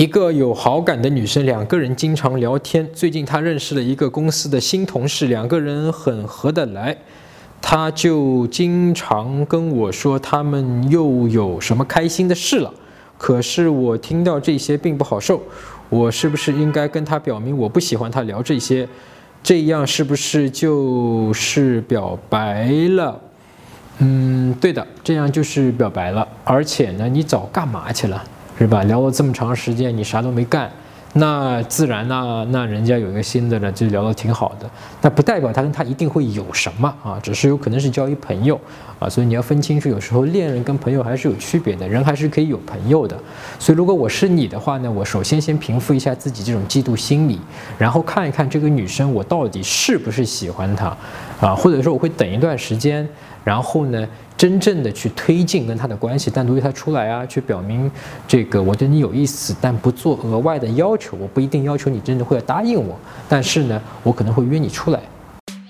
一个有好感的女生，两个人经常聊天。最近她认识了一个公司的新同事，两个人很合得来。她就经常跟我说他们又有什么开心的事了。可是我听到这些并不好受，我是不是应该跟她表明我不喜欢她聊这些？这样是不是就是表白了？嗯，对的，这样就是表白了。而且呢，你早干嘛去了？是吧？聊了这么长时间，你啥都没干，那自然呢，那人家有一个新的呢，就聊得挺好的。那不代表他跟他一定会有什么啊，只是有可能是交一朋友啊。所以你要分清楚，有时候恋人跟朋友还是有区别的，人还是可以有朋友的。所以如果我是你的话呢，我首先先平复一下自己这种嫉妒心理，然后看一看这个女生我到底是不是喜欢她啊，或者说我会等一段时间。然后呢，真正的去推进跟他的关系，单独约他出来啊，去表明这个我对你有意思，但不做额外的要求。我不一定要求你真的会要答应我，但是呢，我可能会约你出来。